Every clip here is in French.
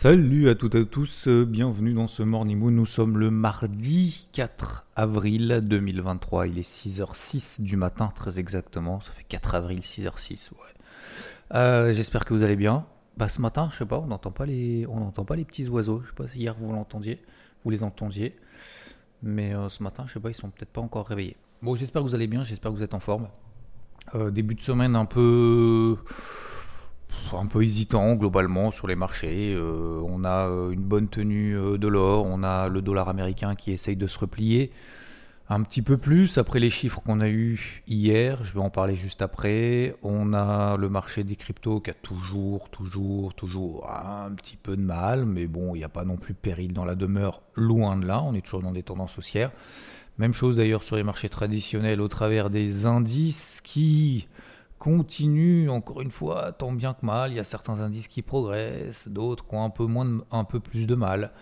Salut à toutes et à tous, euh, bienvenue dans ce Morning Moon. Nous sommes le mardi 4 avril 2023, il est 6h06 du matin très exactement, ça fait 4 avril 6h06, ouais. Euh, J'espère que vous allez bien. Bah, ce matin, je sais pas, on n'entend pas les, petits oiseaux. Je sais pas si hier vous l'entendiez, vous les entendiez, mais euh, ce matin, je sais pas, ils sont peut-être pas encore réveillés. Bon, j'espère que vous allez bien, j'espère que vous êtes en forme. Début de semaine un peu, un peu hésitant globalement sur les marchés. Euh, on a euh, une bonne tenue euh, de l'or, on a le dollar américain qui essaye de se replier un petit peu plus après les chiffres qu'on a eu hier, je vais en parler juste après. On a le marché des cryptos qui a toujours, toujours, toujours un petit peu de mal, mais bon, il n'y a pas non plus péril dans la demeure, loin de là, on est toujours dans des tendances haussières. Même chose d'ailleurs sur les marchés traditionnels au travers des indices qui continuent, encore une fois, tant bien que mal. Il y a certains indices qui progressent, d'autres qui ont un peu, moins un peu plus de mal.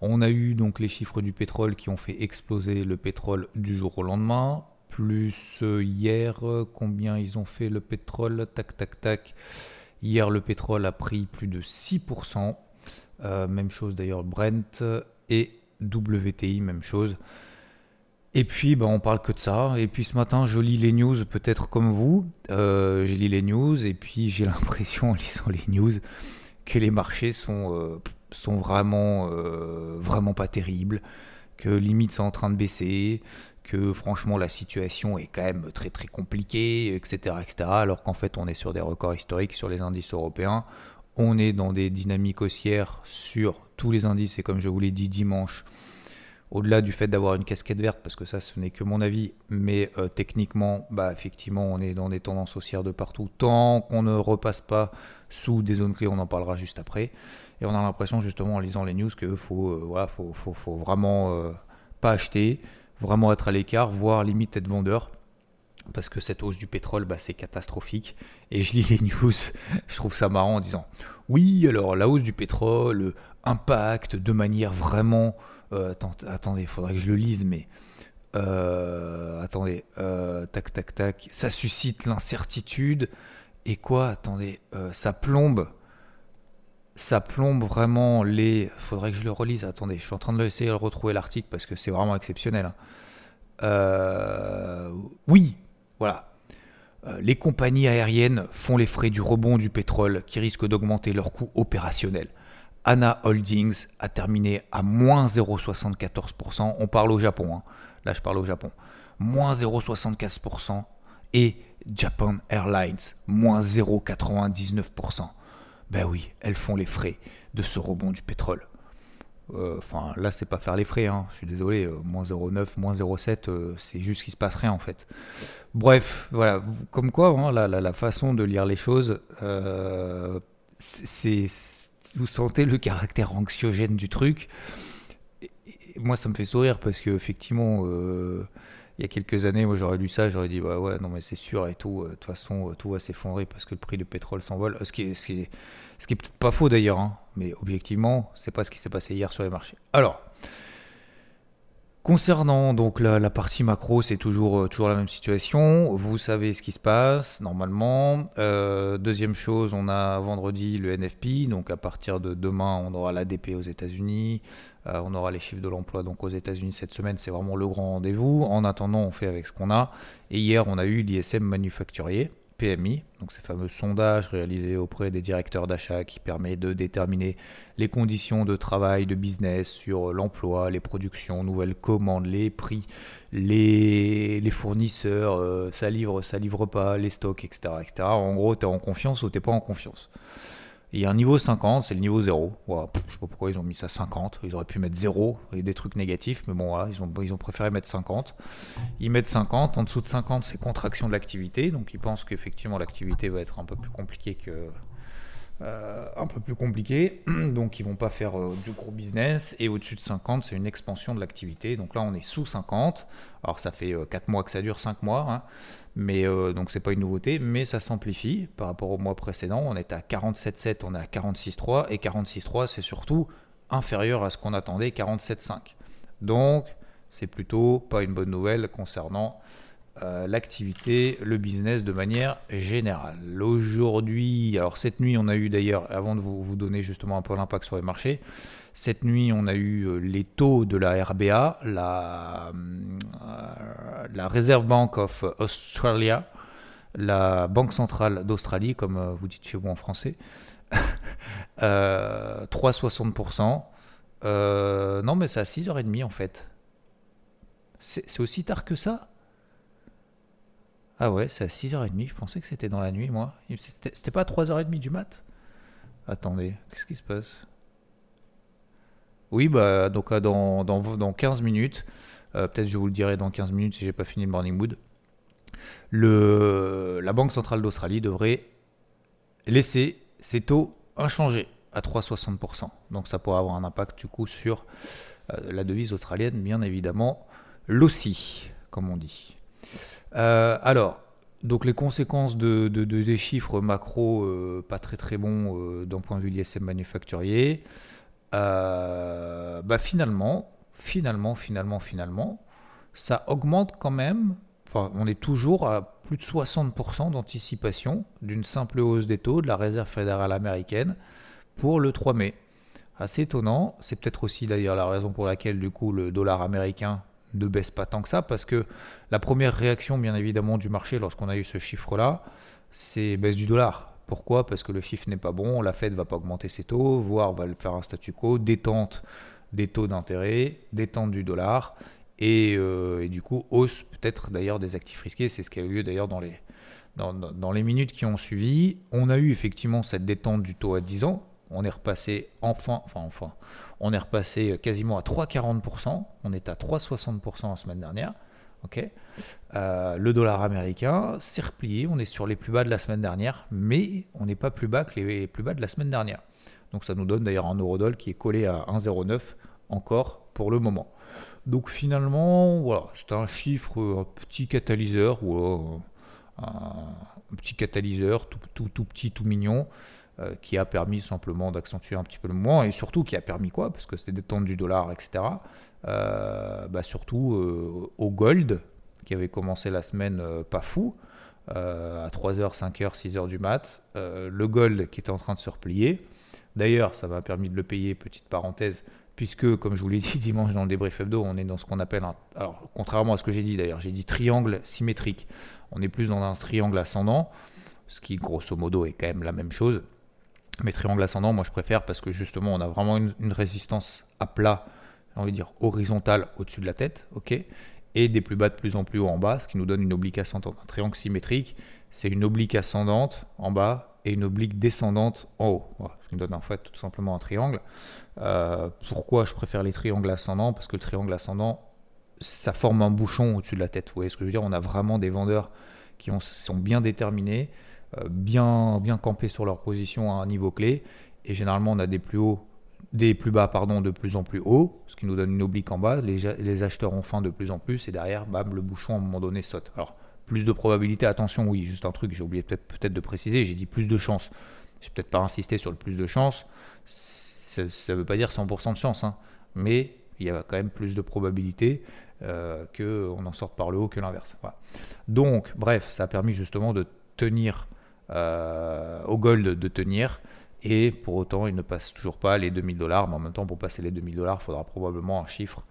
On a eu donc les chiffres du pétrole qui ont fait exploser le pétrole du jour au lendemain. Plus euh, hier, euh, combien ils ont fait le pétrole? Tac, tac, tac. Hier, le pétrole a pris plus de 6%. Euh, même chose d'ailleurs, Brent et WTI, même chose. Et puis, bah, on parle que de ça. Et puis ce matin, je lis les news, peut-être comme vous. Euh, j'ai lu les news et puis j'ai l'impression, en lisant les news, que les marchés sont, euh, sont vraiment, euh, vraiment pas terribles, que limite c'est en train de baisser, que franchement la situation est quand même très très compliquée, etc. etc. alors qu'en fait on est sur des records historiques sur les indices européens. On est dans des dynamiques haussières sur tous les indices et comme je vous l'ai dit dimanche, au-delà du fait d'avoir une casquette verte, parce que ça ce n'est que mon avis, mais euh, techniquement, bah, effectivement on est dans des tendances haussières de partout, tant qu'on ne repasse pas sous des zones clés, on en parlera juste après. Et on a l'impression justement en lisant les news qu'il faut, euh, voilà, faut, faut, faut vraiment euh, pas acheter, vraiment être à l'écart, voire limite être vendeur. Parce que cette hausse du pétrole, bah, c'est catastrophique. Et je lis les news, je trouve ça marrant en disant Oui, alors la hausse du pétrole impacte de manière vraiment. Euh, attendez, il faudrait que je le lise, mais. euh, attendez, euh, tac, tac, tac. Ça suscite l'incertitude. Et quoi? Attendez, ça plombe ça plombe vraiment les. Faudrait que je le relise. Attendez, je suis en train de essayer de retrouver l'article parce que c'est vraiment exceptionnel. hein. Oui, voilà. Les compagnies aériennes font les frais du rebond du pétrole qui risque d'augmenter leurs coûts opérationnels. Anna Holdings a terminé à moins 0,74%. On parle au Japon. hein. Là, je parle au Japon. Moins 0,75%. Et Japan Airlines, moins 0,99%. Ben oui, elles font les frais de ce rebond du pétrole. Euh, Enfin, là, c'est pas faire les frais, hein. je suis désolé, euh, moins 0,9, moins 0,7, euh, c'est juste qu'il se passe rien en fait. Bref, voilà, comme quoi, hein, la façon de lire les choses, euh, c'est. Vous sentez le caractère anxiogène du truc. Moi, ça me fait sourire parce que, effectivement, euh, il y a quelques années, moi j'aurais lu ça, j'aurais dit ouais, ouais, non, mais c'est sûr et tout, euh, de toute façon, euh, tout va s'effondrer parce que le prix du pétrole s'envole. Ce qui est peut-être pas faux d'ailleurs, hein, mais objectivement, c'est pas ce qui s'est passé hier sur les marchés. Alors, concernant donc la, partie macro, c'est toujours, euh, toujours la même situation. Vous savez ce qui se passe normalement. Euh, deuxième chose, on a vendredi le NFP, donc à partir de demain, on aura l'ADP aux États-Unis. Euh, on aura les chiffres de l'emploi donc aux États-Unis cette semaine, c'est vraiment le grand rendez-vous. En attendant, on fait avec ce qu'on a. Et hier, on a eu l'ISM manufacturier, PMI, donc ces fameux sondages réalisés auprès des directeurs d'achat qui permet de déterminer les conditions de travail, de business sur l'emploi, les productions, nouvelles commandes, les prix, les, fournisseurs, euh, ça livre, ça livre pas, les stocks, etc. etc. En gros, tu es en confiance ou tu pas en confiance. Et il y a un niveau 50, c'est le niveau 0. Voilà, pff, je sais pas pourquoi ils ont mis ça 50. Ils auraient pu mettre 0 et des trucs négatifs, mais bon, ils, ont, ils ont préféré mettre 50. Ils mettent 50. En dessous de 50, c'est contraction de l'activité. Donc ils pensent qu'effectivement l'activité va être un peu plus compliquée que, euh, un peu plus compliqué, donc ils vont pas faire euh, du gros business, et au-dessus de 50, c'est une expansion de l'activité, donc là on est sous 50, alors ça fait 4 mois que ça dure, 5 mois, hein. mais donc c'est pas une nouveauté, mais ça s'amplifie par rapport au mois précédent, on est à 47,7, on est à 46,3, et 46,3 c'est surtout inférieur à ce qu'on attendait, 47,5. Donc c'est plutôt pas une bonne nouvelle concernant euh, l'activité, le business de manière générale. Aujourd'hui, alors cette nuit, on a eu d'ailleurs, avant de vous, donner justement un peu l'impact sur les marchés, cette nuit, on a eu euh, les taux de la RBA, la, euh, la Reserve Bank of Australia, la Banque centrale d'Australie, comme vous dites chez vous en français, 3,60%. non, mais c'est à 6h30 en fait. C'est aussi tard que ça? Ah ouais, c'est à 6h30. Je pensais que c'était dans la nuit, moi. C'était pas à 3h30 du mat? Attendez, qu'est-ce qui se passe? Oui, bah, donc euh, dans, dans, dans 15 minutes, euh, peut-être je vous le dirai dans 15 minutes si j'ai pas fini le morning mood, le, la Banque Centrale d'Australie devrait laisser ses taux inchangés à 3,60%. Donc ça pourrait avoir un impact du coup sur euh, la devise australienne, bien évidemment, l'OSI, comme on dit. Euh, alors, donc les conséquences de, des chiffres macro euh, pas très très bons euh, d'un point de vue l'ISM manufacturier, bah finalement, finalement, finalement, finalement, ça augmente quand même. On est toujours à plus de 60% d'anticipation d'une simple hausse des taux de la Réserve fédérale américaine pour le 3 mai. Assez étonnant, c'est peut-être aussi d'ailleurs la raison pour laquelle du coup le dollar américain ne baisse pas tant que ça, parce que la première réaction, bien évidemment, du marché lorsqu'on a eu ce chiffre-là, c'est baisse du dollar. Pourquoi? Parce que le chiffre n'est pas bon, la Fed va pas augmenter ses taux, voire va faire un statu quo, détente des taux d'intérêt, détente du dollar, et, euh, du coup hausse peut-être d'ailleurs des actifs risqués. C'est ce qui a eu lieu d'ailleurs dans les, dans, dans, les minutes qui ont suivi. On a eu effectivement cette détente du taux à 10 ans. On est repassé enfin, enfin, enfin, on est repassé quasiment à 3,40%. On est à 3,60% la semaine dernière. euh, le dollar américain s'est replié. On est sur les plus bas de la semaine dernière, mais on n'est pas plus bas que les plus bas de la semaine dernière. Donc ça nous donne d'ailleurs un eurodoll qui est collé à 1,09 encore pour le moment. Donc finalement, voilà, c'est un chiffre, un petit catalyseur, un, petit catalyseur tout petit, tout mignon, euh, qui a permis simplement d'accentuer un petit peu le mouvement et surtout qui a permis quoi? Parce que c'était détente du dollar, etc. Euh, bah surtout euh, au gold qui avait commencé la semaine pas fou. à 3h, 5h, 6h du mat, le gold qui était en train de se replier. D'ailleurs, ça m'a permis de le payer, petite parenthèse, puisque, comme je vous l'ai dit dimanche dans le débrief hebdo, on est dans ce qu'on appelle un. Alors, contrairement à ce que j'ai dit d'ailleurs, j'ai dit triangle symétrique. On est plus dans un triangle ascendant, ce qui, grosso modo, est quand même la même chose. Mais triangle ascendant, moi je préfère parce que justement on a vraiment une, résistance à plat, j'ai envie de dire horizontale au-dessus de la tête, ok Et des plus bas de plus en plus haut en bas, ce qui nous donne une oblique ascendante. Un triangle symétrique, c'est une oblique ascendante en bas et une oblique descendante en haut. ce qui nous donne en fait tout simplement un triangle. Euh, pourquoi je préfère les triangles ascendants? Parce que le triangle ascendant, ça forme un bouchon au-dessus de la tête. Vous voyez ce que je veux dire? On a vraiment des vendeurs qui sont bien déterminés bien, bien campés sur leur position à un niveau clé. Et généralement, on a des plus hauts, des plus bas, pardon, de plus en plus hauts, ce qui nous donne une oblique en bas. Les, acheteurs ont faim de plus en plus, et derrière, bam, le bouchon à un moment donné saute. Alors, plus de probabilité, attention, oui, juste un truc, j'ai oublié peut-être peut de préciser, j'ai dit plus de chance. Je peut-être pas insister sur le plus de chance, ça ne veut pas dire 100% de chance, hein. mais il y a quand même plus de probabilité euh, qu'on en sorte par le haut que l'inverse. Donc, bref, ça a permis justement de tenir euh, au gold de tenir. Et pour autant, il ne passe toujours pas les 2000 dollars. Mais en même temps, pour passer les 2000 dollars, il faudra probablement un chiffre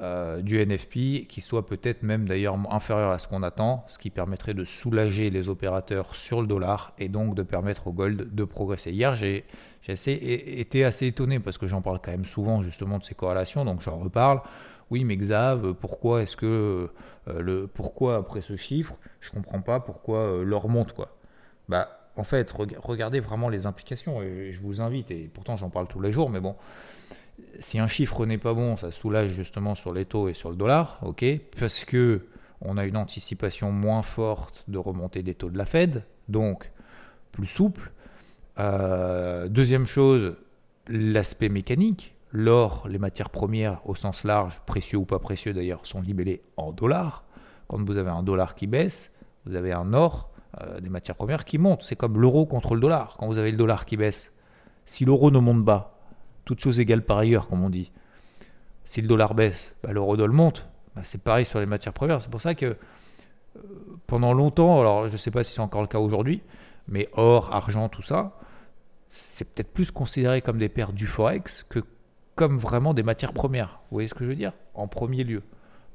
euh, du NFP qui soit peut-être même d'ailleurs inférieur à ce qu'on attend, ce qui permettrait de soulager les opérateurs sur le dollar et donc de permettre au gold de progresser. Hier, j'ai été assez étonné parce que j'en parle quand même souvent justement de ces corrélations, donc j'en reparle. Oui, mais Xav, pourquoi est-ce que euh, le pourquoi après ce chiffre, je comprends pas pourquoi l'or monte quoi bah, en fait, regardez vraiment les implications. Et je vous invite, et pourtant j'en parle tous les jours, mais bon, si un chiffre n'est pas bon, ça soulage justement sur les taux et sur le dollar, ok Parce que on a une anticipation moins forte de remontée des taux de la Fed, donc plus souple. deuxième chose, l'aspect mécanique. L'or, les matières premières au sens large, précieux ou pas précieux d'ailleurs, sont libellés en dollars. Quand vous avez un dollar qui baisse, vous avez un or, des matières premières qui montent. C'est comme l'euro contre le dollar. Quand vous avez le dollar qui baisse, si l'euro ne monte pas, toute chose égale par ailleurs, comme on dit, si le dollar baisse, bah, l'euro dollar monte. Bah, c'est pareil sur les matières premières. C'est pour ça que euh, pendant longtemps, alors je ne sais pas si c'est encore le cas aujourd'hui, mais or, argent, tout ça, c'est peut-être plus considéré comme des paires du forex que comme vraiment des matières premières. Vous voyez ce que je veux dire? En premier lieu.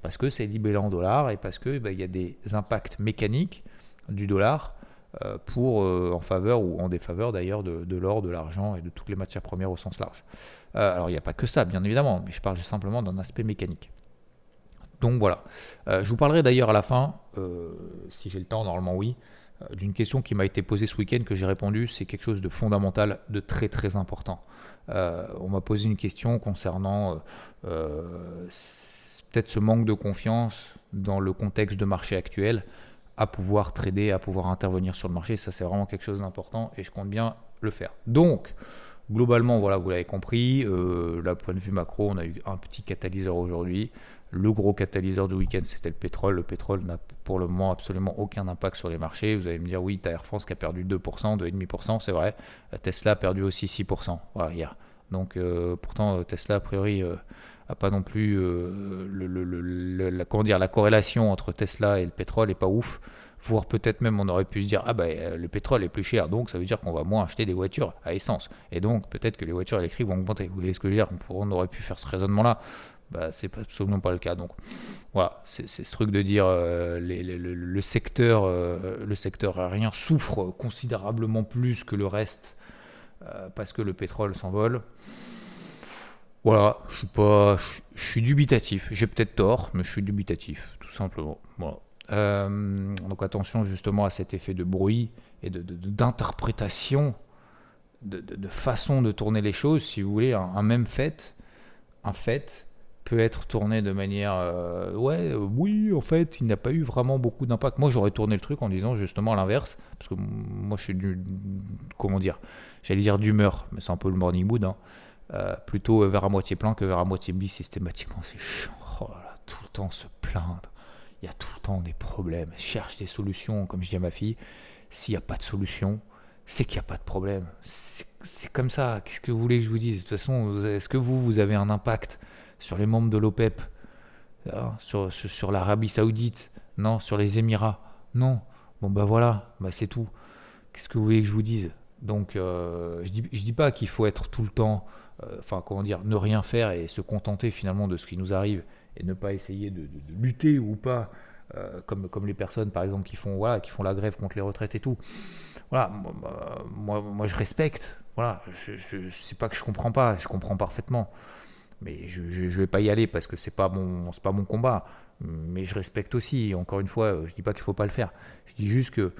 Parce que c'est libellé en dollars et parce qu'il bah, y a des impacts mécaniques du dollar euh, pour, euh, en faveur ou en défaveur d'ailleurs de, l'or, de l'argent et de toutes les matières premières au sens large. Euh, alors il n'y a pas que ça, bien évidemment, mais je parle simplement d'un aspect mécanique. Donc voilà. je vous parlerai d'ailleurs à la fin, si j'ai le temps, normalement oui, d'une question qui m'a été posée ce week-end que j'ai répondu. C'est quelque chose de fondamental, de très très important. on m'a posé une question concernant peut-être ce manque de confiance dans le contexte de marché actuel à pouvoir trader, à pouvoir intervenir sur le marché. Ça, c'est vraiment quelque chose d'important et je compte bien le faire. Donc, globalement, voilà, vous l'avez compris, euh, point de vue macro, on a eu un petit catalyseur aujourd'hui. Le gros catalyseur du week-end, c'était le pétrole. Le pétrole n'a pour le moment absolument aucun impact sur les marchés. Vous allez me dire, oui, tu Air France qui a perdu 2%, 2,5%, c'est vrai. Tesla a perdu aussi 6% voilà, hier. Donc, euh, pourtant, Tesla, a priori, euh, a pas non plus euh, le, la, comment dire, la corrélation entre Tesla et le pétrole est pas ouf. Voire peut-être même on aurait pu se dire ah bah le pétrole est plus cher donc ça veut dire qu'on va moins acheter des voitures à essence et donc peut-être que les voitures électriques vont augmenter. Vous voyez ce que je veux dire? On, aurait pu faire ce raisonnement là. Bah, c'est absolument pas le cas. Donc voilà, c'est ce truc de dire euh, le, secteur, le secteur aérien souffre considérablement plus que le reste parce que le pétrole s'envole. Voilà, je suis pas, je, suis dubitatif. J'ai peut-être tort, mais je suis dubitatif, tout simplement. Euh, donc attention justement à cet effet de bruit et d'interprétation, de, de, façon de tourner les choses. Si vous voulez, un, même fait, un fait peut être tourné de manière, euh, ouais, euh, oui, en fait, il n'a pas eu vraiment beaucoup d'impact. Moi, j'aurais tourné le truc en disant justement l'inverse, parce que moi, je suis du, comment dire, j'allais dire d'humeur, mais c'est un peu le morning mood. Hein. Euh, plutôt vers à moitié plein que vers à moitié bis systématiquement. C'est chiant. Oh tout le temps se plaindre. Il y a tout le temps des problèmes. Cherche des solutions, comme je dis à ma fille. S'il n'y a pas de solution, c'est qu'il n'y a pas de problème. C'est comme ça. Qu'est-ce que vous voulez que je vous dise? De toute façon, est-ce que vous, vous avez un impact sur les membres de l'OPEP? Hein, Sur, l'Arabie Saoudite? Non. Sur les Émirats? Non. Bon, bah voilà, bah c'est tout. Qu'est-ce que vous voulez que je vous dise? Donc, euh, je ne dis, je dis pas qu'il faut être tout le temps euh, enfin comment dire, ne rien faire et se contenter finalement de ce qui nous arrive et ne pas essayer de, lutter ou pas, euh, comme, comme les personnes par exemple qui font, voilà, qui font la grève contre les retraites et tout. Voilà, moi, moi, je respecte, voilà, je, je c'est pas que je comprends pas, je comprends parfaitement, mais je, je, vais pas y aller parce que c'est pas mon, pas mon combat, mais je respecte aussi. Encore une fois, je dis pas qu'il faut pas le faire, je dis juste que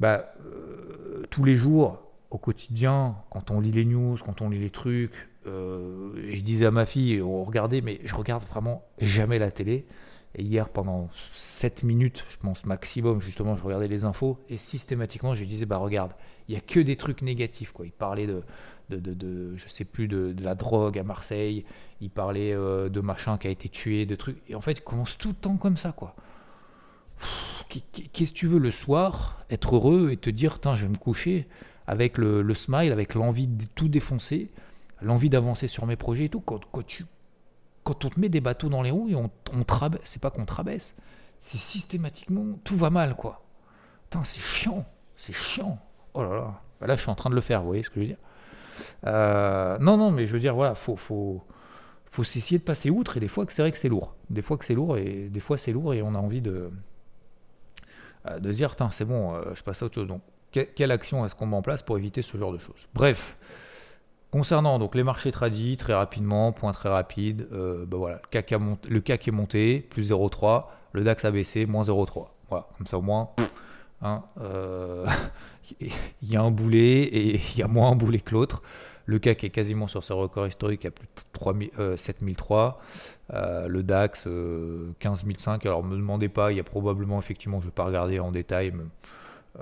bah, euh, tous les jours, au quotidien, quand on lit les news, quand on lit les trucs, euh, je disais à ma fille, on regardait, mais je regarde vraiment jamais la télé. Et hier, pendant 7 minutes, je pense maximum, justement, je regardais les infos et systématiquement, je disais, bah regarde, il n'y a que des trucs négatifs. Quoi. Il parlait de, de, de, je sais plus, de, la drogue à Marseille, il parlait euh, de machin qui a été tué, de trucs. Et en fait, il commence tout le temps comme ça, quoi. Qu'est-ce que tu veux le soir, être heureux et te dire, je vais me coucher? Avec le, smile, avec l'envie de tout défoncer, l'envie d'avancer sur mes projets et tout. Quand, quand, tu, quand on te met des bateaux dans les roues et on, on c'est pas qu'on te c'est systématiquement tout va mal quoi. Putain, c'est chiant, c'est chiant. Oh là là, bah là je suis en train de le faire, vous voyez ce que je veux dire euh, Non, non, mais je veux dire, voilà, faut, faut, faut s'essayer de passer outre et des fois que c'est vrai que c'est lourd. Des fois que c'est lourd et des fois c'est lourd et on a envie de, euh, de dire, c'est bon, euh, je passe à autre chose. Quelle action est-ce qu'on met en place pour éviter ce genre de choses? Bref, concernant donc les marchés tradis, très rapidement, point très rapide, euh, ben voilà, le, CAC est monté, plus 0,3, le DAX a baissé, moins 0,3. Voilà, comme ça au moins, hein, euh, il y a un boulet et il y a moins un boulet que l'autre. Le CAC est quasiment sur ses records historiques à plus de 3, 7003. Euh, le DAX, 15005. Alors, ne me demandez pas, il y a probablement, effectivement, je ne vais pas regarder en détail, mais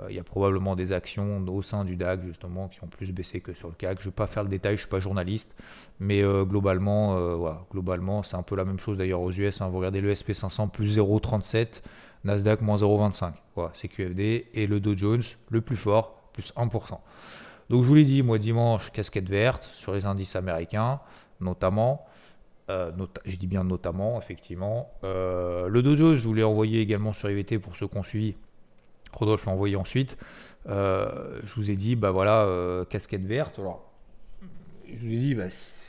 il y a probablement des actions au sein du DAC justement qui ont plus baissé que sur le CAC. Je ne vais pas faire le détail, je ne suis pas journaliste, mais euh, globalement, euh, globalement c'est un peu la même chose d'ailleurs aux US. Hein. Vous regardez le SP500 plus 0,37, Nasdaq moins 0,25. Voilà, c'est QFD et le Dow Jones le plus fort, plus 1%. Donc je vous l'ai dit, moi dimanche, casquette verte sur les indices américains, notamment. je dis bien notamment, effectivement. le Dow Jones, je vous l'ai envoyé également sur IVT pour ceux qui ont suivi. Rodolphe l'a envoyé ensuite. Euh, je vous ai dit, bah voilà, euh, casquette verte. Alors, je vous ai dit, bah,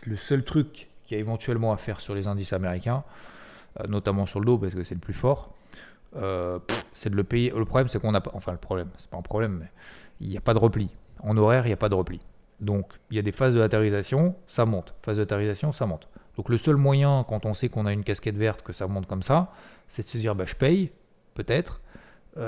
le seul truc qu'il y a éventuellement à faire sur les indices américains, euh, notamment sur le dos, parce que c'est le plus fort, c'est de le payer. Le problème, c'est qu'on n'a pas. Enfin, le problème, c'est pas un problème, mais il n'y a pas de repli. En horaire, il n'y a pas de repli. Donc, il y a des phases de latérisation, ça monte. Phase de latérisation, ça monte. Donc, le seul moyen, quand on sait qu'on a une casquette verte, que ça monte comme ça, c'est de se dire, bah, je paye, peut-être, et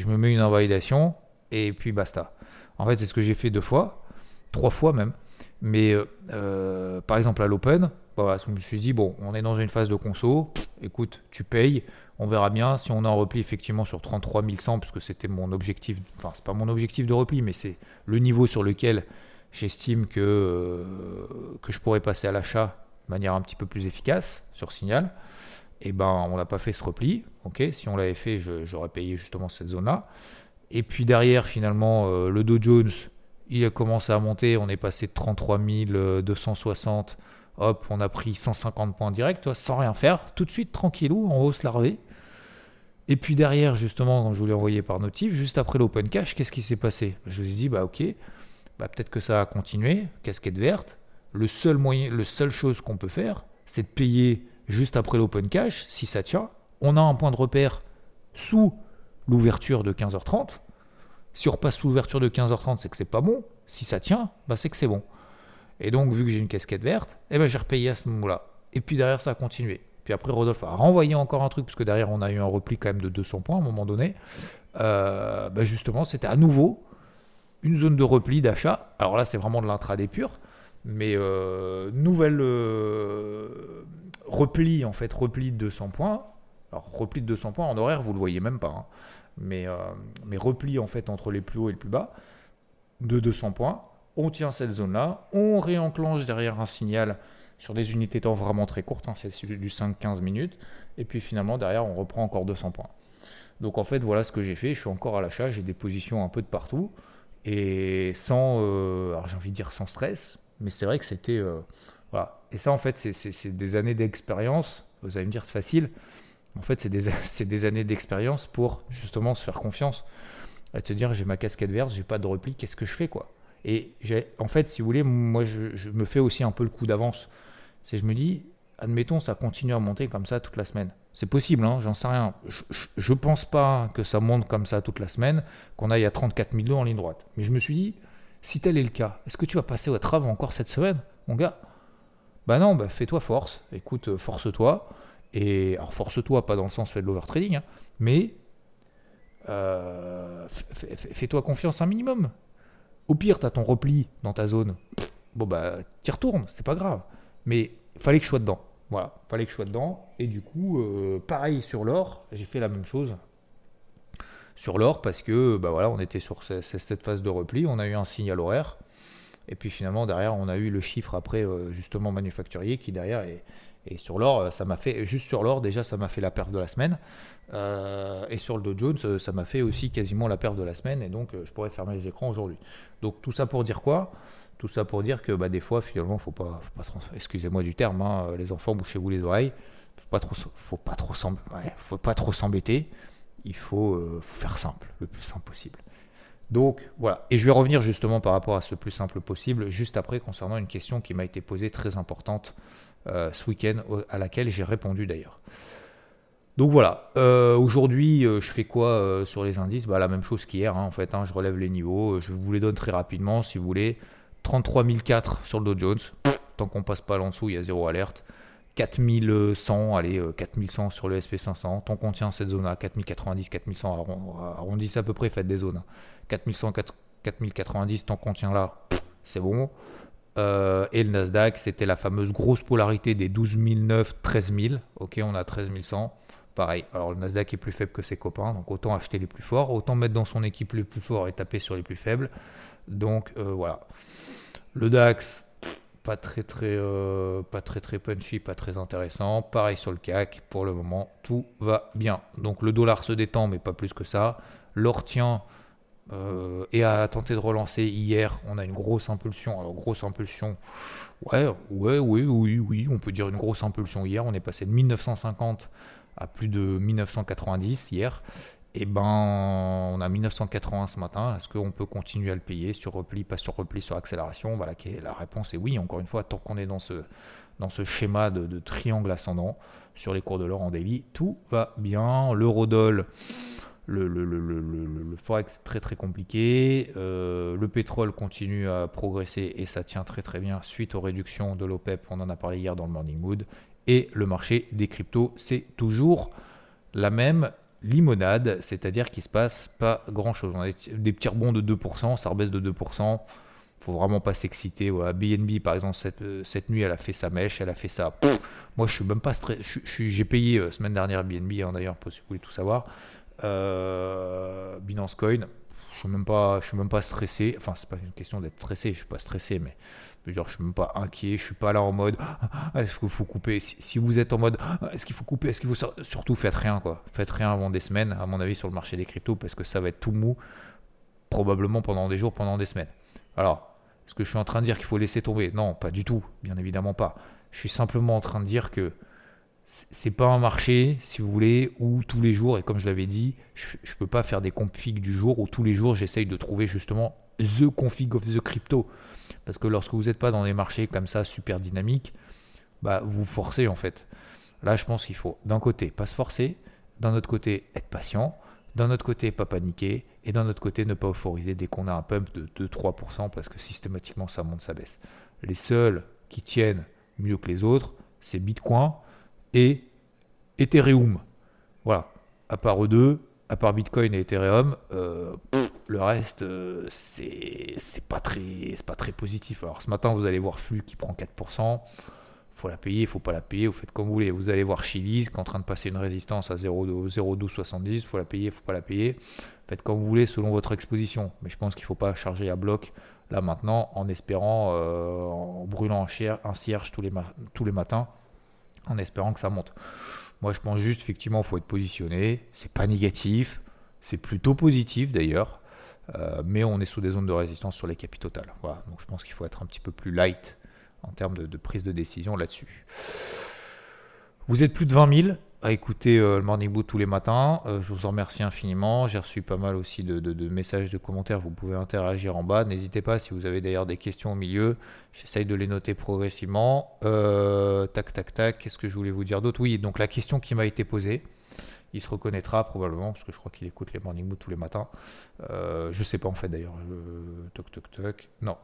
je me mets une invalidation et puis basta. En fait, c'est ce que j'ai fait deux fois, trois fois même. Mais euh, par exemple à l'Open, voilà, je me suis dit, bon, on est dans une phase de conso, écoute, tu payes, on verra bien si on en repli effectivement sur 33 100, parce que c'était mon objectif, enfin c'est pas mon objectif de repli, mais c'est le niveau sur lequel j'estime que, euh, que je pourrais passer à l'achat de manière un petit peu plus efficace sur Signal et eh ben on n'a pas fait ce repli. Ok, si on l'avait fait, j'aurais payé justement cette zone-là. Et puis derrière, finalement, euh, le Dow Jones, il a commencé à monter. On est passé de 33 260. Hop, on a pris 150 points direct, sans rien faire. Tout de suite, tranquillou, on hausse la revue. Et puis derrière, justement, quand je vous l'ai envoyé par notif, juste après l'open cash, qu'est-ce qui s'est passé? Je vous ai dit, bah ok, bah, peut-être que ça a continué, casquette verte. Le seul moyen, le seule chose qu'on peut faire, c'est de payer juste après l'open cash, si ça tient, on a un point de repère sous l'ouverture de 15h30. Si on repasse sous l'ouverture de 15h30, c'est que c'est pas bon. Si ça tient, bah c'est que c'est bon. Et donc, vu que j'ai une casquette verte, eh ben, j'ai repayé à ce moment-là. Et puis derrière, ça a continué. Puis après, Rodolphe a renvoyé encore un truc, parce que derrière, on a eu un repli quand même de 200 points à un moment donné. Euh, bah, justement, c'était à nouveau une zone de repli d'achat. Alors là, c'est vraiment de l'intraday pur. Mais euh, nouvelle, euh, repli, en fait, repli de 200 points. Alors, repli de 200 points en horaire, vous le voyez même pas. Hein. Mais, euh, mais repli, en fait, entre les plus hauts et le plus bas, de 200 points. On tient cette zone-là. On réenclenche derrière un signal sur des unités temps vraiment très courtes. Hein, c'est du 5-15 minutes. Et puis finalement, derrière, on reprend encore 200 points. Donc en fait, voilà ce que j'ai fait. Je suis encore à l'achat. J'ai des positions un peu de partout. Et sans, euh, alors j'ai envie de dire sans stress. Mais c'est vrai que c'était... Euh, Et ça, en fait, c'est des années d'expérience. Vous allez me dire, c'est facile. En fait, c'est des, années d'expérience pour justement se faire confiance. À se dire, j'ai ma casquette verte, j'ai pas de repli, qu'est-ce que je fais, quoi? Et en fait, si vous voulez, moi, je, me fais aussi un peu le coup d'avance. C'est, je me dis, admettons, ça continue à monter comme ça toute la semaine. C'est possible, hein, j'en sais rien. Je, pense pas que ça monte comme ça toute la semaine, qu'on aille à 34 000 en ligne droite. Mais je me suis dit, si tel est le cas, est-ce que tu vas passer au travail encore cette semaine, mon gars? Bah non, bah fais-toi force, écoute, euh, force-toi. Et alors force-toi, pas dans le sens fait de l'overtrading, hein, mais euh, fais-toi confiance un minimum. Au pire, tu as ton repli dans ta zone. Bon bah t'y retournes, c'est pas grave. Mais fallait que je sois dedans. Voilà, fallait que je sois dedans. Et du coup, euh, pareil sur l'or, j'ai fait la même chose sur l'or parce que bah voilà, on était sur cette phase de repli, on a eu un signal horaire. Et puis finalement, derrière, on a eu le chiffre après, euh, justement, manufacturier qui derrière est. Sur l'or, euh, ça m'a fait, juste sur l'or, déjà, ça m'a fait la perte de la semaine. Euh, et sur le Dow Jones, ça m'a fait aussi quasiment la perte de la semaine. Et donc, je pourrais fermer les écrans aujourd'hui. Donc, tout ça pour dire quoi? Tout ça pour dire que bah, des fois, finalement, faut pas, faut pas excusez-moi du terme, hein, les enfants, bouchez-vous les oreilles. Faut pas trop, faut pas trop trop s'embêter. Il faut faire simple, le plus simple possible. Donc voilà, et je vais revenir justement par rapport à ce plus simple possible, juste après concernant une question qui m'a été posée très importante euh, ce week-end, à laquelle j'ai répondu d'ailleurs. Donc voilà, euh, aujourd'hui euh, je fais quoi sur les indices? Bah, La même chose qu'hier hein, en fait, hein, je relève les niveaux, je vous les donne très rapidement si vous voulez. 33 004 sur le Dow Jones, tant qu'on passe pas en dessous, il y a zéro alerte. 4100, allez, 4100 sur le SP500, tant qu'on tient cette zone-là, 4090, 4100, arrondissez à peu près, faites des zones. 4100, 4090, tant qu'on tient là, c'est bon. Euh, et le Nasdaq, c'était la fameuse grosse polarité des 12 009, 13 000. Ok, on a 13 100. pareil. Alors le Nasdaq est plus faible que ses copains, donc autant acheter les plus forts, autant mettre dans son équipe les plus forts et taper sur les plus faibles. Donc euh, voilà. Le DAX, pas très très euh, pas très très punchy, pas très intéressant. Pareil sur le CAC, pour le moment tout va bien. Donc le dollar se détend, mais pas plus que ça. L'or tient euh, et a tenté de relancer hier. On a une grosse impulsion. Alors grosse impulsion, ouais, ouais, oui, oui, oui, on peut dire une grosse impulsion hier. On est passé de 1950 à plus de 1990 hier. Et eh ben, on a 1980 ce matin. Est-ce qu'on peut continuer à le payer sur repli, pas sur repli, sur accélération? Voilà, la réponse est oui. Encore une fois, tant qu'on est dans ce, dans ce schéma de, triangle ascendant sur les cours de l'or en daily, tout va bien. L'eurodoll, le, le, le, forex très très compliqué. Euh, le pétrole continue à progresser et ça tient très très bien suite aux réductions de l'OPEP. On en a parlé hier dans le Morning Mood. Et le marché des cryptos, c'est toujours la même limonade, c'est-à-dire qu'il ne se passe pas grand-chose. On a des petits rebonds de 2%, ça rebaisse de 2%. faut vraiment pas s'exciter. BNB, par exemple, cette, euh, cette, nuit, elle a fait sa mèche, elle a fait ça. moi, je suis même pas stressé. J'ai payé euh, semaine dernière BNB, hein, d'ailleurs, si vous voulez tout savoir. Euh, Binance Coin, je suis même pas, suis même pas stressé. Enfin, c'est pas une question d'être stressé. Je suis pas stressé, mais je je suis même pas inquiet, je suis pas là en mode ah, est-ce qu'il faut couper? Si, vous êtes en mode ah, est-ce qu'il faut couper, est-ce surtout faites rien quoi. Faites rien avant des semaines à mon avis sur le marché des cryptos parce que ça va être tout mou probablement pendant des jours, pendant des semaines. Alors, est-ce que je suis en train de dire qu'il faut laisser tomber? Non, pas du tout, bien évidemment pas. Je suis simplement en train de dire que c'est pas un marché, si vous voulez, où tous les jours, et comme je l'avais dit, je, ne peux pas faire des configs du jour où tous les jours j'essaye de trouver justement the config of the crypto. Parce que lorsque vous n'êtes pas dans des marchés comme ça super dynamiques, bah, vous forcez en fait. Là, je pense qu'il faut d'un côté pas se forcer, d'un autre côté être patient, d'un autre côté pas paniquer, et d'un autre côté ne pas euphoriser dès qu'on a un pump de 2-3% parce que systématiquement ça monte, ça baisse. Les seuls qui tiennent mieux que les autres, c'est Bitcoin et Ethereum. Voilà. À part eux deux, à part Bitcoin et Ethereum, euh, le reste, euh, c'est pas, très, pas positif. Alors ce matin, vous allez voir Flux qui prend 4%. faut la payer, faut pas la payer, vous faites comme vous voulez. Vous allez voir Chili's qui est en train de passer une résistance à 0,1270, il faut la payer, faut pas la payer. Faites comme vous voulez selon votre exposition. Mais je pense qu'il ne faut pas charger à bloc là maintenant en espérant, euh, en brûlant un cierge tous les matins, en espérant que ça monte. Moi je pense juste effectivement faut être positionné, c'est pas négatif, c'est plutôt positif d'ailleurs. Euh, mais on est sous des zones de résistance sur les capitaux totales. Voilà, donc je pense qu'il faut être un petit peu plus light en termes de, prise de décision là-dessus. Vous êtes plus de 20 000 à écouter euh, le Morning Boot tous les matins. Euh, je vous en remercie infiniment. J'ai reçu pas mal aussi de, messages, de commentaires. Vous pouvez interagir en bas. N'hésitez pas si vous avez d'ailleurs des questions au milieu. J'essaye de les noter progressivement. tac, tac, tac. Qu'est-ce que je voulais vous dire d'autre? Oui, donc la question qui m'a été posée il se reconnaîtra probablement, parce que je crois qu'il écoute les morning mood tous les matins. Euh, je sais pas en fait d'ailleurs. toc toc toc. Non.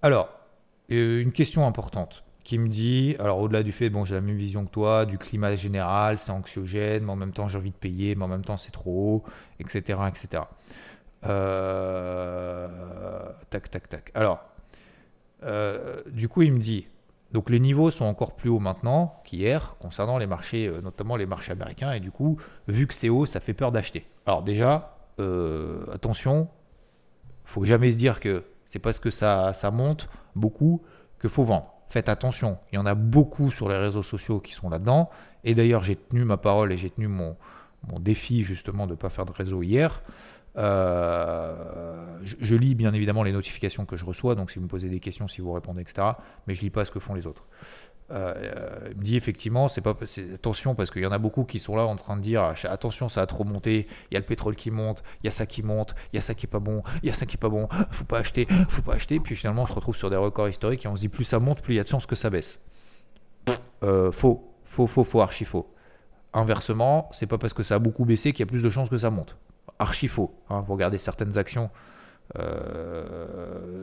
Alors, euh, une question importante qui me dit, alors au-delà du fait, bon, j'ai la même vision que toi, du climat général, c'est anxiogène, mais en même temps j'ai envie de payer, mais en même temps c'est trop haut, etc. etc. Euh, tac, tac, tac. Alors, du coup, il me dit, donc les niveaux sont encore plus hauts maintenant qu'hier concernant les marchés, euh, notamment les marchés américains. Et du coup, vu que c'est haut, ça fait peur d'acheter. Alors déjà, euh, attention, faut jamais se dire que c'est parce que ça, ça monte beaucoup que faut vendre. Faites attention, il y en a beaucoup sur les réseaux sociaux qui sont là-dedans. Et d'ailleurs, j'ai tenu ma parole et j'ai tenu mon, défi justement de ne pas faire de réseau hier. Euh, je, lis bien évidemment les notifications que je reçois, donc si vous me posez des questions, si vous répondez, etc. Mais je lis pas ce que font les autres. Euh, il me dit effectivement, c'est pas attention parce qu'il y en a beaucoup qui sont là en train de dire attention, ça a trop monté, il y a le pétrole qui monte, il y a ça qui monte, il y a ça qui est pas bon, il y a ça qui est pas bon, faut pas acheter, faut pas acheter. Puis finalement, on se retrouve sur des records historiques et on se dit plus ça monte, plus il y a de chances que ça baisse. Euh, faux, faux, faux, faux, archi faux. Inversement, c'est pas parce que ça a beaucoup baissé qu'il y a plus de chances que ça monte archi faux. Hein, vous regardez certaines actions,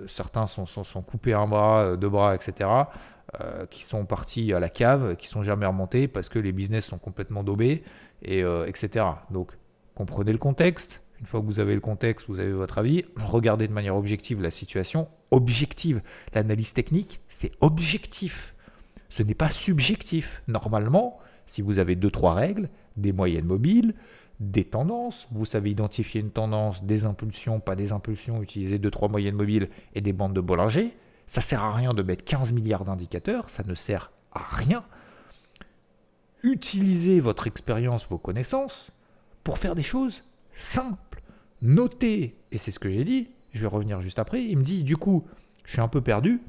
certains sont, sont, coupés un bras, euh, deux bras, etc., euh, qui sont partis à la cave, qui sont jamais remontés parce que les business sont complètement daubés, et, etc. Donc, comprenez le contexte. Une fois que vous avez le contexte, vous avez votre avis. Regardez de manière objective la situation. Objective. L'analyse technique, c'est objectif. Ce n'est pas subjectif. Normalement, Si vous avez deux trois règles, des moyennes mobiles, des tendances, vous savez identifier une tendance, des impulsions, pas des impulsions, utiliser deux trois moyennes mobiles et des bandes de Bollinger, ça sert à rien de mettre 15 milliards d'indicateurs, ça ne sert à rien. Utilisez votre expérience, vos connaissances pour faire des choses simples. Notez, et c'est ce que j'ai dit, je vais revenir juste après, il me dit du coup, je suis un peu perdu,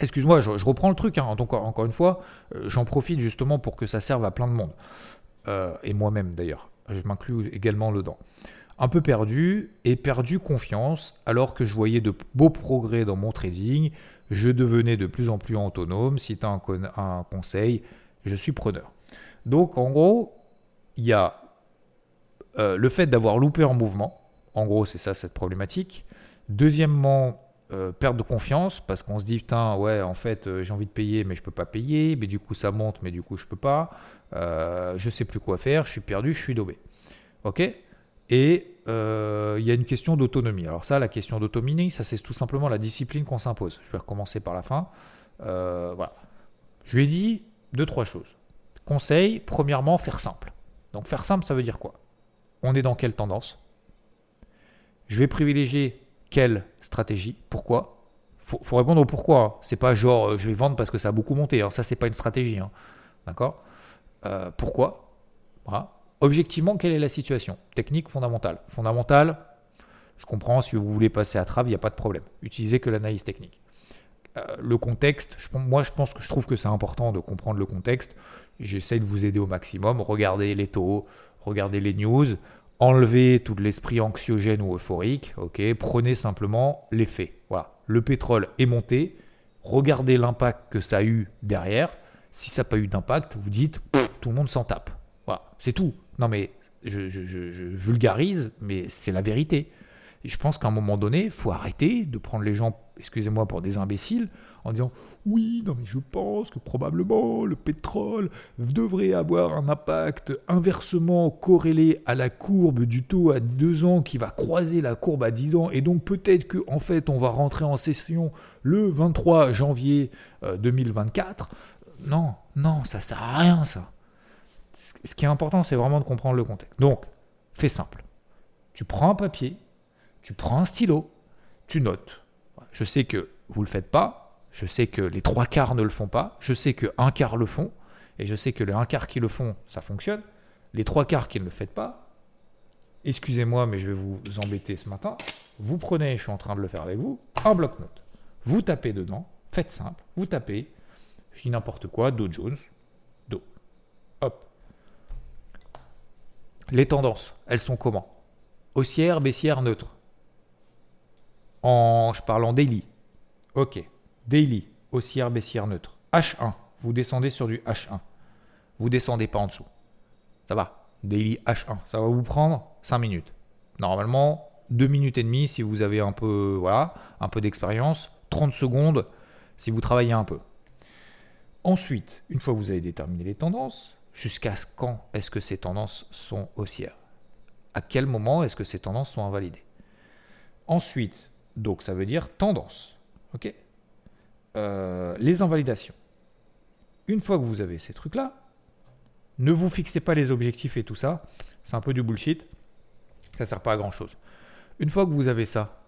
Excuse-moi, je, reprends le truc. Hein. Donc, encore une fois, euh, j'en profite justement pour que ça serve à plein de monde. Euh, et moi-même d'ailleurs. Je m'inclus également dedans. Un peu perdu et perdu confiance alors que je voyais de beaux progrès dans mon trading. Je devenais de plus en plus autonome. Si tu un, conseil, je suis preneur. Donc en gros, il y a euh, le fait d'avoir loupé en mouvement. En gros, c'est ça cette problématique. Deuxièmement, euh, perte de confiance parce qu'on se dit putain ouais en fait euh, j'ai envie de payer mais je peux pas payer mais du coup ça monte mais du coup je peux pas. Euh, je sais plus quoi faire je suis perdu je suis daubé. Ok? Et euh, il y a une question d'autonomie. Alors ça la question d'autonomie ça c'est tout simplement la discipline qu'on s'impose. Je vais recommencer par la fin. Voilà. Je lui ai dit deux trois choses. Conseil premièrement faire simple. Donc faire simple ça veut dire quoi? On est dans quelle tendance? Je vais privilégier quelle stratégie Pourquoi faut, faut répondre au pourquoi. Hein. C'est pas genre euh, je vais vendre parce que ça a beaucoup monté. Alors ça, c'est pas une stratégie. Hein. D'accord euh, Pourquoi. Objectivement, quelle est la situation Technique fondamentale. Fondamentale, je comprends, si vous voulez passer à travers, il n'y a pas de problème. Utilisez que l'analyse technique. Euh, le contexte, moi je pense que je trouve que c'est important de comprendre le contexte. J'essaie de vous aider au maximum. Regardez les taux, regardez les news, enlevez tout l'esprit anxiogène ou euphorique, ok, prenez simplement les faits. Voilà, le pétrole est monté, regardez l'impact que ça a eu derrière. Si ça n'a pas eu d'impact, vous dites tout le monde s'en tape. Voilà, c'est tout. Non mais je, vulgarise, mais c'est la vérité. Et je pense qu'à un moment donné, il faut arrêter de prendre les gens, excusez-moi, pour des imbéciles en disant oui, non mais je pense que probablement le pétrole devrait avoir un impact inversement corrélé à la courbe du taux à 2 ans qui va croiser la courbe à 10 ans et donc peut-être qu'en en fait on va rentrer en session le 23 janvier 2024. Euh, non, non, ça sert à rien ça. Ce qui est important, c'est vraiment de comprendre le contexte. Donc, fais simple. Tu prends un papier, tu prends un stylo, tu notes. Je sais que vous ne le faites pas, je sais que les trois quarts ne le font pas. Je sais que un quart le font. Et je sais que les un quart qui le font, ça fonctionne. Les trois quarts qui ne le font pas, excusez-moi, mais je vais vous embêter ce matin. Vous prenez, je suis en train de le faire avec vous, un bloc-notes. Vous tapez dedans, faites simple, vous tapez, je dis n'importe quoi, Dow Jones, Dow. Hop. Les tendances, elles sont comment? Haussière, baissière, neutre. En, je parle en daily. Ok. Daily, haussière, baissière, neutre. H1, vous descendez sur du H1. Vous descendez pas en dessous. Ça va. Daily H1, ça va vous prendre 5 minutes. Normalement, 2 minutes et demie si vous avez un peu, voilà, un peu d'expérience. 30 secondes si vous travaillez un peu. Ensuite, une fois que vous avez déterminé les tendances, jusqu'à quand est-ce que ces tendances sont haussières? À quel moment est-ce que ces tendances sont invalidées? Ensuite, donc ça veut dire tendance. ok? Euh, les invalidations. Une fois que vous avez ces trucs-là, ne vous fixez pas les objectifs et tout ça. C'est un peu du bullshit. Ça ne sert pas à grand-chose. Une fois que vous avez ça,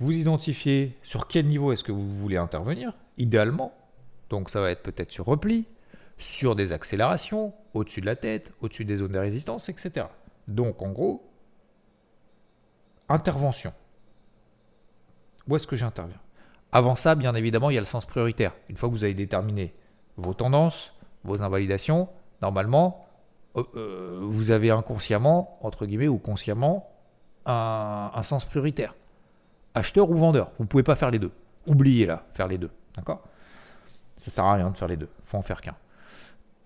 vous identifiez sur quel niveau est-ce que vous voulez intervenir, idéalement. Donc ça va être peut-être sur repli, sur des accélérations, au-dessus de la tête, au-dessus des zones de résistance, etc. Donc en gros, intervention. Où est-ce que j'interviens? Avant ça, bien évidemment, il y a le sens prioritaire. Une fois que vous avez déterminé vos tendances, vos invalidations, normalement, euh, euh, vous avez inconsciemment, entre guillemets, ou consciemment, un, sens prioritaire. Acheteur ou vendeur. Vous ne pouvez pas faire les deux. Oubliez là, faire les deux. D'accord? Ça sert à rien de faire les deux. Il faut en faire qu'un.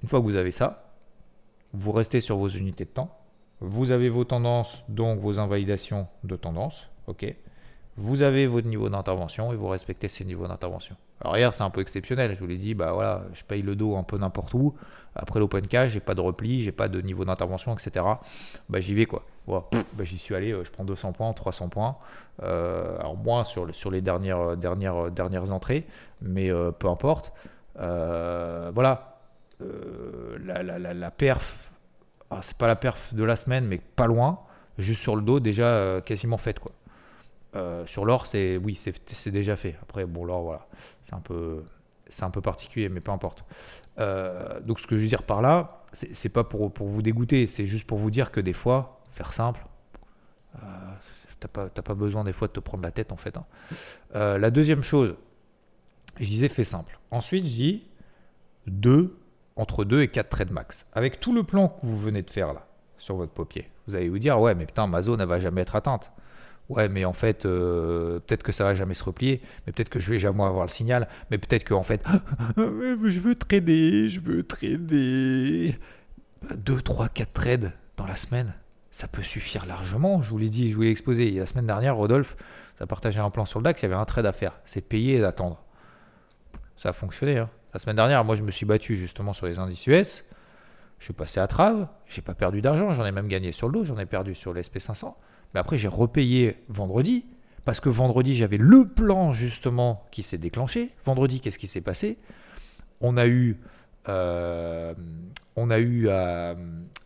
Une fois que vous avez ça, vous restez sur vos unités de temps. Vous avez vos tendances, donc vos invalidations de tendance. OK? Vous avez votre niveau d'intervention et vous respectez ces niveaux d'intervention. Alors hier c'est un peu exceptionnel, je vous l'ai dit, bah voilà, je paye le dos un peu n'importe où. Après l'open cash, j'ai pas de repli, j'ai pas de niveau d'intervention, etc. Bah j'y vais quoi. bah, j'y suis allé, euh, je prends 200 points, 300 points. Euh, alors moins sur, les dernières, dernières, dernières entrées, mais euh, peu importe. voilà. euh, la, perf, ah, c'est pas la perf de la semaine, mais pas loin, juste sur le dos, déjà euh, quasiment faite. Quoi. Sur l'or, c'est oui, c'est déjà fait. Après, bon, l'or, voilà, c'est un peu c'est un peu particulier, mais peu importe. donc ce que je veux dire par là, c'est pas pour, vous dégoûter, c'est juste pour vous dire que des fois, faire simple, euh, t'as pas, pas besoin des fois de te prendre la tête en fait. Hein. la deuxième chose, je disais fais simple. Ensuite, je dis 2, entre 2 et 4 trades max. Avec tout le plan que vous venez de faire là, sur votre paupier, vous allez vous dire, ouais, mais putain, ma zone, elle va jamais être atteinte. Ouais, mais en fait, euh, peut-être que ça va jamais se replier, mais peut-être que je vais jamais avoir le signal, mais peut-être que en fait, je veux trader, je veux trader. 2, 3, 4 trades dans la semaine, ça peut suffire largement. Je vous l'ai dit, je vous l'ai exposé. la semaine dernière, Rodolphe, ça partageait un plan sur le DAX, il y avait un trade à faire. C'est payer et d'attendre. Ça a fonctionné. Hein. La semaine dernière, moi, je me suis battu justement sur les indices US. Je suis passé à trave. J'ai pas perdu d'argent. J'en ai même gagné sur le dos. J'en ai perdu sur l'SP 500. Mais après, j'ai repayé vendredi. Parce que vendredi, j'avais le plan justement qui s'est déclenché. Vendredi, qu'est-ce qui s'est passé? On a eu. Euh, on a eu.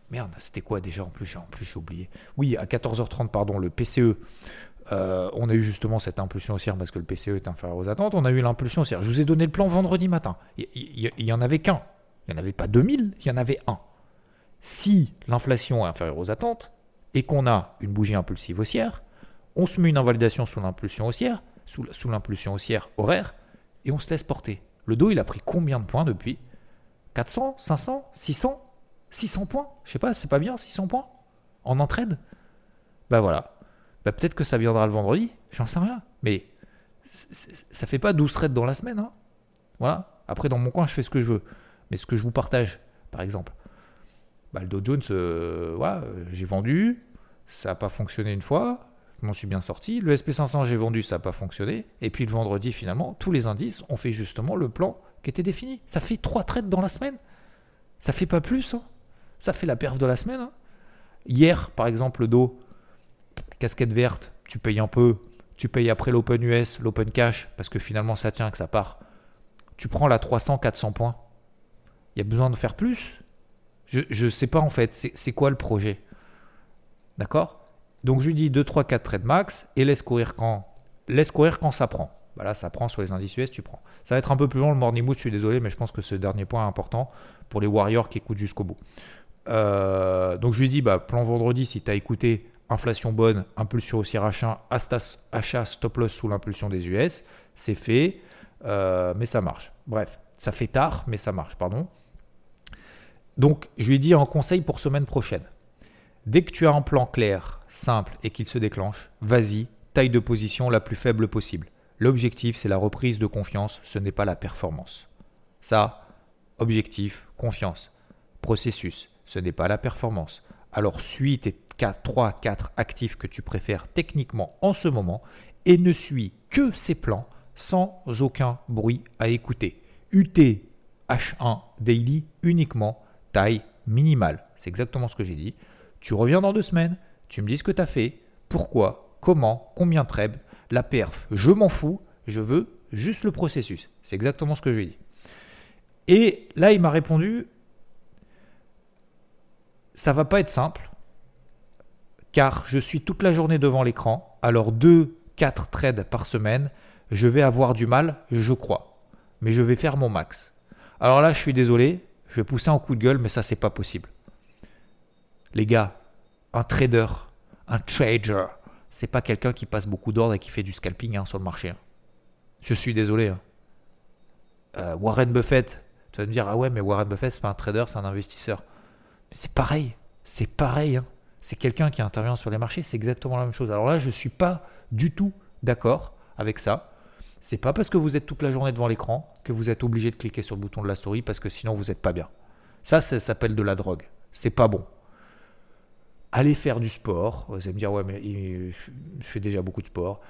Merde, c'était quoi déjà en plus En plus, j'ai oublié. Oui, à 14h30, pardon, le PCE euh, on a eu justement cette impulsion haussière parce que le PCE est inférieur aux attentes. On a eu l'impulsion haussière. Je vous ai donné le plan vendredi matin. Il n'y en avait qu'un. Il n'y en avait pas 2000, il y en avait un. Si l'inflation est inférieure aux attentes et qu'on a une bougie impulsive haussière, on se met une invalidation sous l'impulsion haussière, sous, l'impulsion haussière horaire, et on se laisse porter. Le dos, il a pris combien de points depuis? 400, 500, 600 600 points? Je sais pas, c'est pas bien 600 points En entraide? Ben voilà, bah, peut-être que ça viendra le vendredi, j'en sais rien. Mais ça fait pas 12 trades dans la semaine. Hein. Voilà. Après, dans mon coin, je fais ce que je veux. Mais ce que je vous partage, par exemple, le Dow Jones, euh, voilà, j'ai vendu, ça n'a pas fonctionné une fois, je m'en suis bien sorti. Le SP500, j'ai vendu, ça n'a pas fonctionné. Et puis le vendredi, finalement, tous les indices ont fait justement le plan qui était défini. Ça fait 3 trades dans la semaine. Ça fait pas plus. Hein. Ça fait la perf de la semaine. Hein. Hier, par exemple, le Dow, casquette verte, tu payes un peu, tu payes après l'Open US, l'Open Cash, parce que finalement ça tient, que ça part. Tu prends la 300, 400 points. Il y a besoin de faire plus Je ne sais pas en fait, c'est quoi le projet? D'accord? Donc je lui dis 2, 3, 4 trades max et laisse courir quand, laisse courir quand ça prend. Bah là, ça prend sur les indices US, tu prends. Ça va être un peu plus long le morning mood, je suis désolé, mais je pense que ce dernier point est important pour les warriors qui écoutent jusqu'au bout. Euh, donc je lui dis, bah, plan vendredi, si tu as écouté, inflation bonne, impulsion haussière achat, achat stop loss sous l'impulsion des US, c'est fait, euh, mais ça marche. Bref, ça fait tard, mais ça marche, pardon. Donc, je lui ai dit en conseil pour semaine prochaine. Dès que tu as un plan clair, simple et qu'il se déclenche, vas-y, taille de position la plus faible possible. L'objectif, c'est la reprise de confiance, ce n'est pas la performance. Ça, objectif, confiance. Processus, ce n'est pas la performance. Alors suis tes 3, 4 actifs que tu préfères techniquement en ce moment et ne suis que ces plans sans aucun bruit à écouter. UT H1 Daily uniquement, taille minimale. C'est exactement ce que j'ai dit. Tu reviens dans deux semaines, tu me dis ce que tu as fait, pourquoi, comment, combien de trades, la perf, je m'en fous, je veux juste le processus. C'est exactement ce que je lui ai dit. Et là, il m'a répondu, ça va pas être simple, car je suis toute la journée devant l'écran, alors 2-4 trades par semaine, je vais avoir du mal, je crois. Mais je vais faire mon max. Alors là, je suis désolé, je vais pousser un coup de gueule, mais ça, c'est pas possible. Les gars, un trader, un trader, c'est pas quelqu'un qui passe beaucoup d'ordres et qui fait du scalping hein, sur le marché. Hein. Je suis désolé. Hein. Euh, Warren Buffett, tu vas me dire, ah ouais, mais Warren Buffett, c'est pas un trader, c'est un investisseur. C'est pareil, c'est pareil. C'est quelqu'un qui intervient sur les marchés, c'est exactement la même chose. Alors là, je ne suis pas du tout d'accord avec ça. C'est pas parce que vous êtes toute la journée devant l'écran que vous êtes obligé de cliquer sur le bouton de la souris parce que sinon vous n'êtes pas bien. Ça, ça s'appelle de la drogue. C'est pas bon. Allez faire du sport. Vous allez me dire, ouais, mais je fais déjà beaucoup de sport.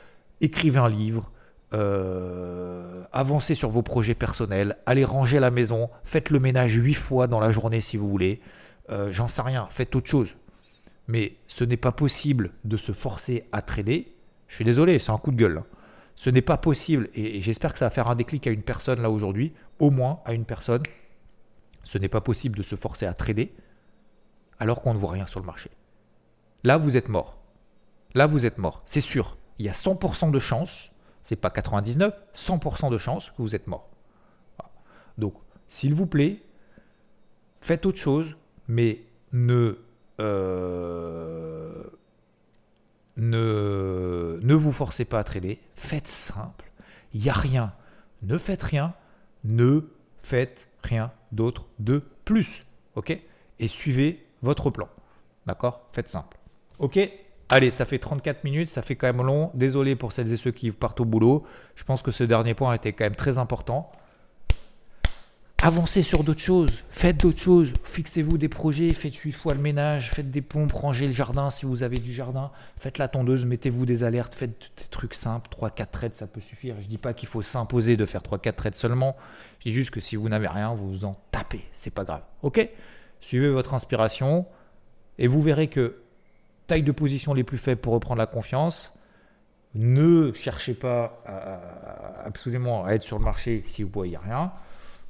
Écrivez un livre. Euh, avancez sur vos projets personnels. Allez ranger la maison. Faites le ménage huit fois dans la journée si vous voulez. Euh, j'en sais rien. Faites autre chose mais ce n'est pas possible de se forcer à trader. Je suis désolé, c'est un coup de gueule. Ce n'est pas possible, et, j'espère que ça va faire un déclic à une personne là aujourd'hui, au moins à une personne. Ce n'est pas possible de se forcer à trader alors qu'on ne voit rien sur le marché. Là, vous êtes mort. Là, vous êtes mort. C'est sûr. Il y a 100% de chance, c'est pas 99, 100% de chance que vous êtes mort. Donc, s'il vous plaît, faites autre chose, mais ne, euh, ne, ne vous forcez pas à trader. Faites simple. Il n'y a rien. Ne faites rien. Ne faites rien d'autre de plus. OK? Et suivez votre plan. D'accord? Faites simple. OK? Allez, ça fait 34 minutes, ça fait quand même long. Désolé pour celles et ceux qui partent au boulot. Je pense que ce dernier point était quand même très important. Avancez sur d'autres choses, faites d'autres choses, fixez-vous des projets, faites 8 fois le ménage, faites des pompes, rangez le jardin si vous avez du jardin, faites la tondeuse, mettez-vous des alertes, faites des trucs simples, 3-4 trades ça peut suffire. Je ne dis pas qu'il faut s'imposer de faire 3-4 trades seulement, je dis juste que si vous n'avez rien, vous vous en tapez, c'est pas grave. Ok? Suivez votre inspiration et vous verrez que taille de position les plus faibles pour reprendre la confiance, ne cherchez pas absolument à être sur le marché si vous ne voyez rien.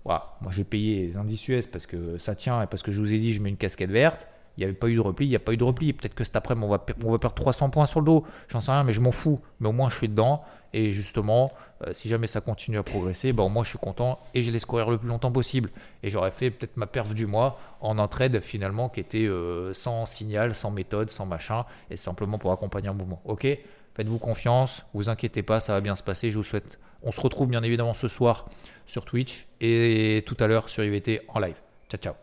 Voilà. Moi, j'ai payé les indices US parce que ça tient et parce que je vous ai dit, je mets une casquette verte. Il n'y avait pas eu de repli, il n'y a pas eu de repli. Peut-être que cet après-midi, on va, on va perdre 300 points sur le dos. J'en sais rien, mais je m'en fous. Mais au moins, je suis dedans. Et justement, euh, si jamais ça continue à progresser, bah, au moins, je suis content et je laisse courir le plus longtemps possible. Et j'aurais fait peut-être ma perf du mois en un trade finalement qui était euh, sans signal, sans méthode, sans machin, et simplement pour accompagner un mouvement. Ok? Faites-vous confiance, vous inquiétez pas, ça va bien se passer. Je vous souhaite. On se retrouve bien évidemment ce soir sur Twitch et tout à l'heure sur IVT en live. Ciao, ciao.